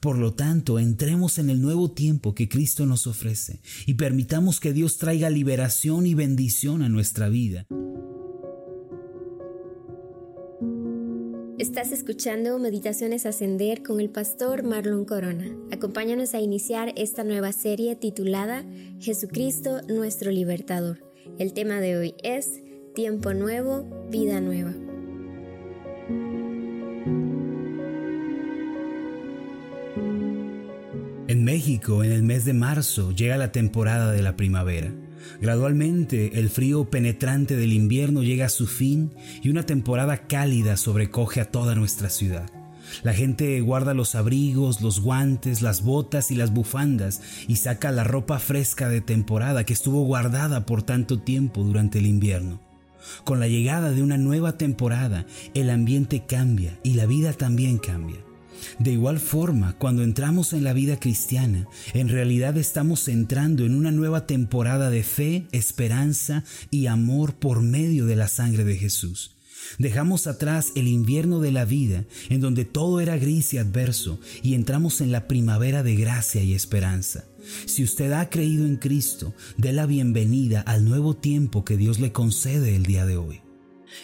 Por lo tanto, entremos en el nuevo tiempo que Cristo nos ofrece y permitamos que Dios traiga liberación y bendición a nuestra vida. Estás escuchando Meditaciones Ascender con el pastor Marlon Corona. Acompáñanos a iniciar esta nueva serie titulada Jesucristo nuestro libertador. El tema de hoy es Tiempo nuevo, vida nueva. México, en el mes de marzo, llega la temporada de la primavera. Gradualmente, el frío penetrante del invierno llega a su fin y una temporada cálida sobrecoge a toda nuestra ciudad. La gente guarda los abrigos, los guantes, las botas y las bufandas y saca la ropa fresca de temporada que estuvo guardada por tanto tiempo durante el invierno. Con la llegada de una nueva temporada, el ambiente cambia y la vida también cambia. De igual forma, cuando entramos en la vida cristiana, en realidad estamos entrando en una nueva temporada de fe, esperanza y amor por medio de la sangre de Jesús. Dejamos atrás el invierno de la vida, en donde todo era gris y adverso, y entramos en la primavera de gracia y esperanza. Si usted ha creído en Cristo, dé la bienvenida al nuevo tiempo que Dios le concede el día de hoy.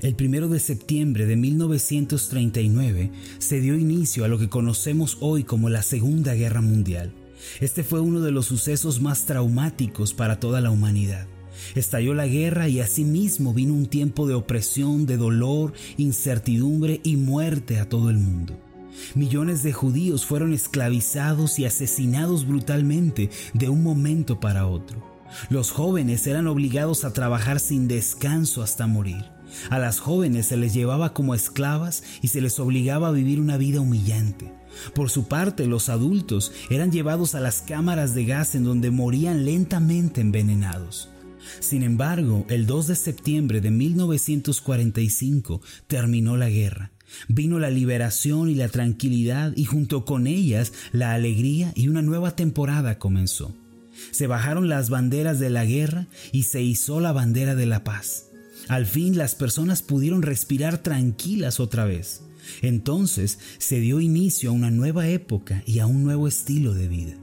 El primero de septiembre de 1939 se dio inicio a lo que conocemos hoy como la Segunda Guerra Mundial. Este fue uno de los sucesos más traumáticos para toda la humanidad. Estalló la guerra y asimismo vino un tiempo de opresión, de dolor, incertidumbre y muerte a todo el mundo. Millones de judíos fueron esclavizados y asesinados brutalmente de un momento para otro. Los jóvenes eran obligados a trabajar sin descanso hasta morir. A las jóvenes se les llevaba como esclavas y se les obligaba a vivir una vida humillante. Por su parte, los adultos eran llevados a las cámaras de gas en donde morían lentamente envenenados. Sin embargo, el 2 de septiembre de 1945 terminó la guerra. Vino la liberación y la tranquilidad y junto con ellas la alegría y una nueva temporada comenzó. Se bajaron las banderas de la guerra y se izó la bandera de la paz. Al fin las personas pudieron respirar tranquilas otra vez. Entonces se dio inicio a una nueva época y a un nuevo estilo de vida.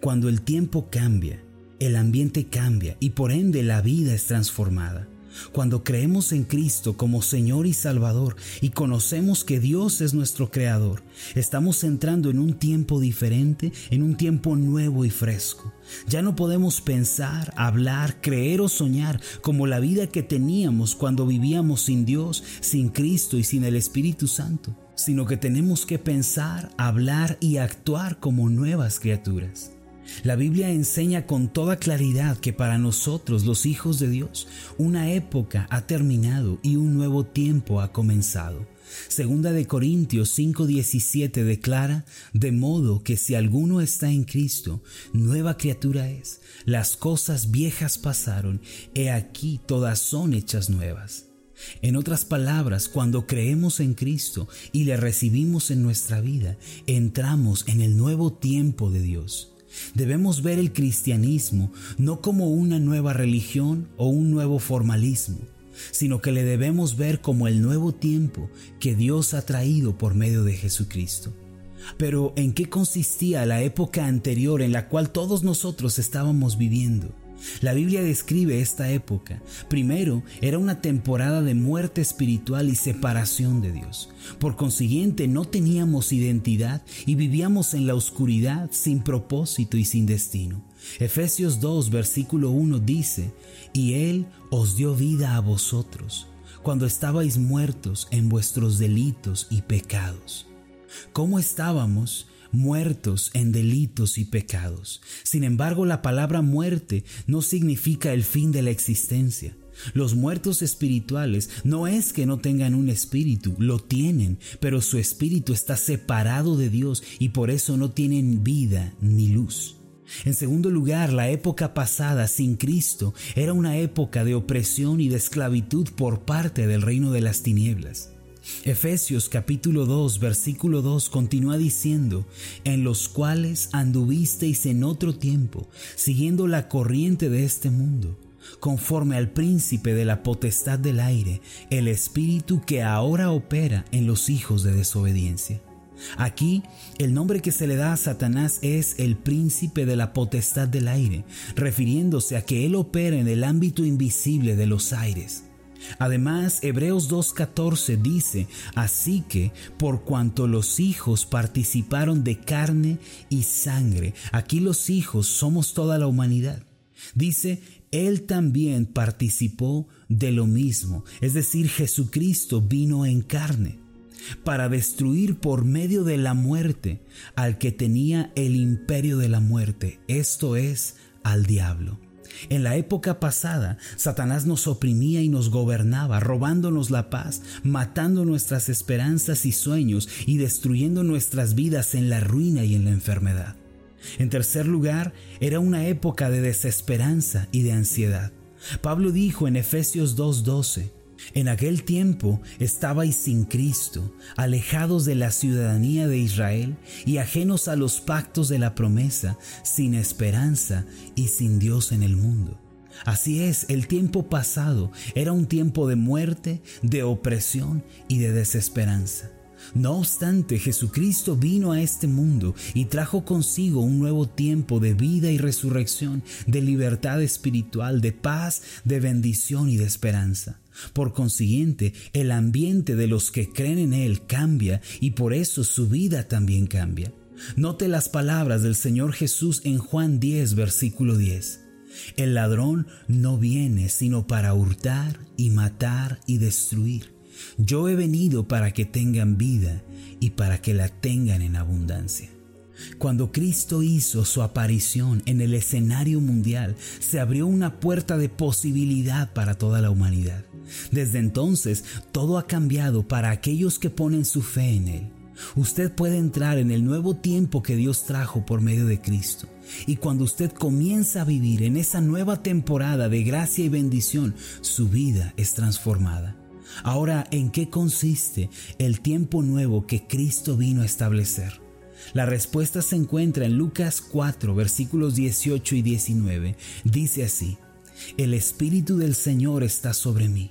Cuando el tiempo cambia, el ambiente cambia y por ende la vida es transformada. Cuando creemos en Cristo como Señor y Salvador y conocemos que Dios es nuestro Creador, estamos entrando en un tiempo diferente, en un tiempo nuevo y fresco. Ya no podemos pensar, hablar, creer o soñar como la vida que teníamos cuando vivíamos sin Dios, sin Cristo y sin el Espíritu Santo, sino que tenemos que pensar, hablar y actuar como nuevas criaturas. La Biblia enseña con toda claridad que para nosotros, los hijos de Dios, una época ha terminado y un nuevo tiempo ha comenzado. Segunda de Corintios 5:17 declara, de modo que si alguno está en Cristo, nueva criatura es. Las cosas viejas pasaron, he aquí todas son hechas nuevas. En otras palabras, cuando creemos en Cristo y le recibimos en nuestra vida, entramos en el nuevo tiempo de Dios. Debemos ver el cristianismo no como una nueva religión o un nuevo formalismo, sino que le debemos ver como el nuevo tiempo que Dios ha traído por medio de Jesucristo. Pero ¿en qué consistía la época anterior en la cual todos nosotros estábamos viviendo? La Biblia describe esta época. Primero, era una temporada de muerte espiritual y separación de Dios. Por consiguiente, no teníamos identidad y vivíamos en la oscuridad sin propósito y sin destino. Efesios 2, versículo 1 dice, y Él os dio vida a vosotros, cuando estabais muertos en vuestros delitos y pecados. ¿Cómo estábamos? Muertos en delitos y pecados. Sin embargo, la palabra muerte no significa el fin de la existencia. Los muertos espirituales no es que no tengan un espíritu, lo tienen, pero su espíritu está separado de Dios y por eso no tienen vida ni luz. En segundo lugar, la época pasada sin Cristo era una época de opresión y de esclavitud por parte del reino de las tinieblas. Efesios capítulo 2 versículo 2 continúa diciendo, en los cuales anduvisteis en otro tiempo, siguiendo la corriente de este mundo, conforme al príncipe de la potestad del aire, el espíritu que ahora opera en los hijos de desobediencia. Aquí el nombre que se le da a Satanás es el príncipe de la potestad del aire, refiriéndose a que él opera en el ámbito invisible de los aires. Además, Hebreos 2.14 dice, así que por cuanto los hijos participaron de carne y sangre, aquí los hijos somos toda la humanidad. Dice, Él también participó de lo mismo, es decir, Jesucristo vino en carne para destruir por medio de la muerte al que tenía el imperio de la muerte, esto es, al diablo. En la época pasada, Satanás nos oprimía y nos gobernaba, robándonos la paz, matando nuestras esperanzas y sueños y destruyendo nuestras vidas en la ruina y en la enfermedad. En tercer lugar, era una época de desesperanza y de ansiedad. Pablo dijo en Efesios 2:12, en aquel tiempo estabais sin Cristo, alejados de la ciudadanía de Israel y ajenos a los pactos de la promesa, sin esperanza y sin Dios en el mundo. Así es, el tiempo pasado era un tiempo de muerte, de opresión y de desesperanza. No obstante, Jesucristo vino a este mundo y trajo consigo un nuevo tiempo de vida y resurrección, de libertad espiritual, de paz, de bendición y de esperanza. Por consiguiente, el ambiente de los que creen en Él cambia y por eso su vida también cambia. Note las palabras del Señor Jesús en Juan 10, versículo 10. El ladrón no viene sino para hurtar y matar y destruir. Yo he venido para que tengan vida y para que la tengan en abundancia. Cuando Cristo hizo su aparición en el escenario mundial, se abrió una puerta de posibilidad para toda la humanidad. Desde entonces, todo ha cambiado para aquellos que ponen su fe en Él. Usted puede entrar en el nuevo tiempo que Dios trajo por medio de Cristo. Y cuando usted comienza a vivir en esa nueva temporada de gracia y bendición, su vida es transformada. Ahora, ¿en qué consiste el tiempo nuevo que Cristo vino a establecer? La respuesta se encuentra en Lucas 4, versículos 18 y 19. Dice así, El Espíritu del Señor está sobre mí,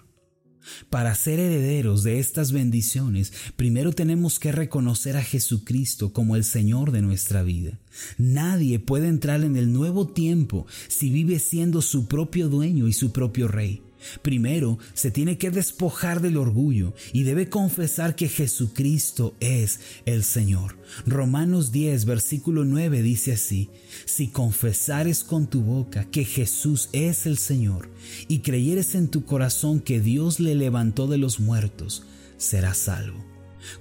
Para ser herederos de estas bendiciones, primero tenemos que reconocer a Jesucristo como el Señor de nuestra vida. Nadie puede entrar en el nuevo tiempo si vive siendo su propio dueño y su propio rey. Primero se tiene que despojar del orgullo y debe confesar que Jesucristo es el Señor. Romanos 10, versículo 9 dice así, si confesares con tu boca que Jesús es el Señor y creyeres en tu corazón que Dios le levantó de los muertos, serás salvo.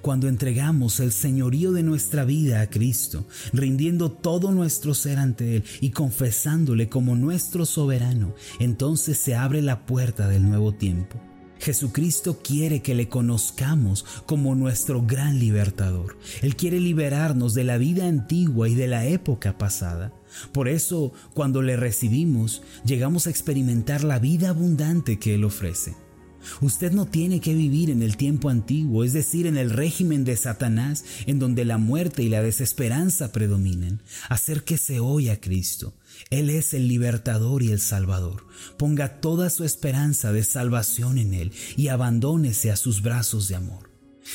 Cuando entregamos el señorío de nuestra vida a Cristo, rindiendo todo nuestro ser ante Él y confesándole como nuestro soberano, entonces se abre la puerta del nuevo tiempo. Jesucristo quiere que le conozcamos como nuestro gran libertador. Él quiere liberarnos de la vida antigua y de la época pasada. Por eso, cuando le recibimos, llegamos a experimentar la vida abundante que Él ofrece. Usted no tiene que vivir en el tiempo antiguo, es decir, en el régimen de Satanás, en donde la muerte y la desesperanza predominan. Acérquese hoy a Cristo. Él es el libertador y el salvador. Ponga toda su esperanza de salvación en Él y abandónese a sus brazos de amor.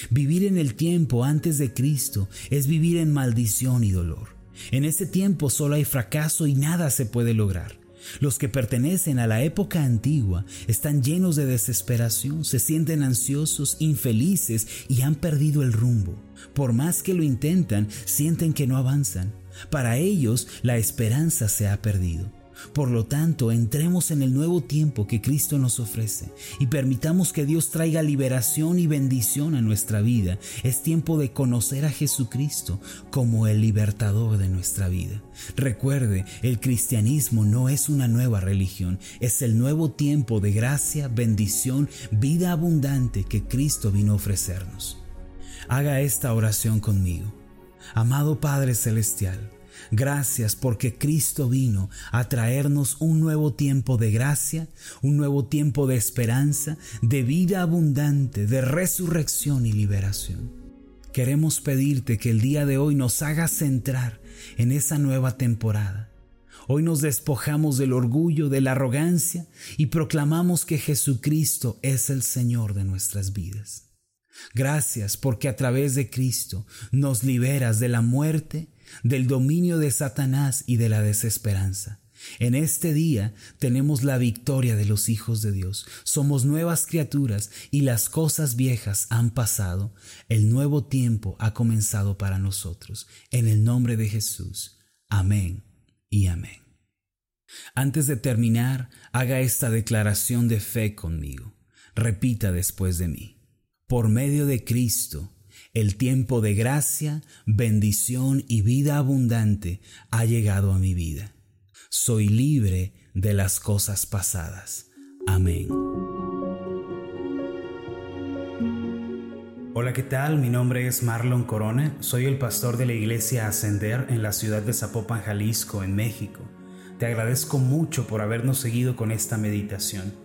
Vivir en el tiempo antes de Cristo es vivir en maldición y dolor. En ese tiempo solo hay fracaso y nada se puede lograr. Los que pertenecen a la época antigua están llenos de desesperación, se sienten ansiosos, infelices y han perdido el rumbo. Por más que lo intentan, sienten que no avanzan. Para ellos la esperanza se ha perdido. Por lo tanto, entremos en el nuevo tiempo que Cristo nos ofrece y permitamos que Dios traiga liberación y bendición a nuestra vida. Es tiempo de conocer a Jesucristo como el libertador de nuestra vida. Recuerde, el cristianismo no es una nueva religión, es el nuevo tiempo de gracia, bendición, vida abundante que Cristo vino a ofrecernos. Haga esta oración conmigo. Amado Padre Celestial, Gracias porque Cristo vino a traernos un nuevo tiempo de gracia, un nuevo tiempo de esperanza, de vida abundante, de resurrección y liberación. Queremos pedirte que el día de hoy nos hagas centrar en esa nueva temporada. Hoy nos despojamos del orgullo, de la arrogancia y proclamamos que Jesucristo es el Señor de nuestras vidas. Gracias porque a través de Cristo nos liberas de la muerte, del dominio de Satanás y de la desesperanza. En este día tenemos la victoria de los hijos de Dios. Somos nuevas criaturas y las cosas viejas han pasado. El nuevo tiempo ha comenzado para nosotros. En el nombre de Jesús. Amén y amén. Antes de terminar, haga esta declaración de fe conmigo. Repita después de mí. Por medio de Cristo, el tiempo de gracia, bendición y vida abundante ha llegado a mi vida. Soy libre de las cosas pasadas. Amén. Hola, ¿qué tal? Mi nombre es Marlon Corona. Soy el pastor de la iglesia Ascender en la ciudad de Zapopan, Jalisco, en México. Te agradezco mucho por habernos seguido con esta meditación.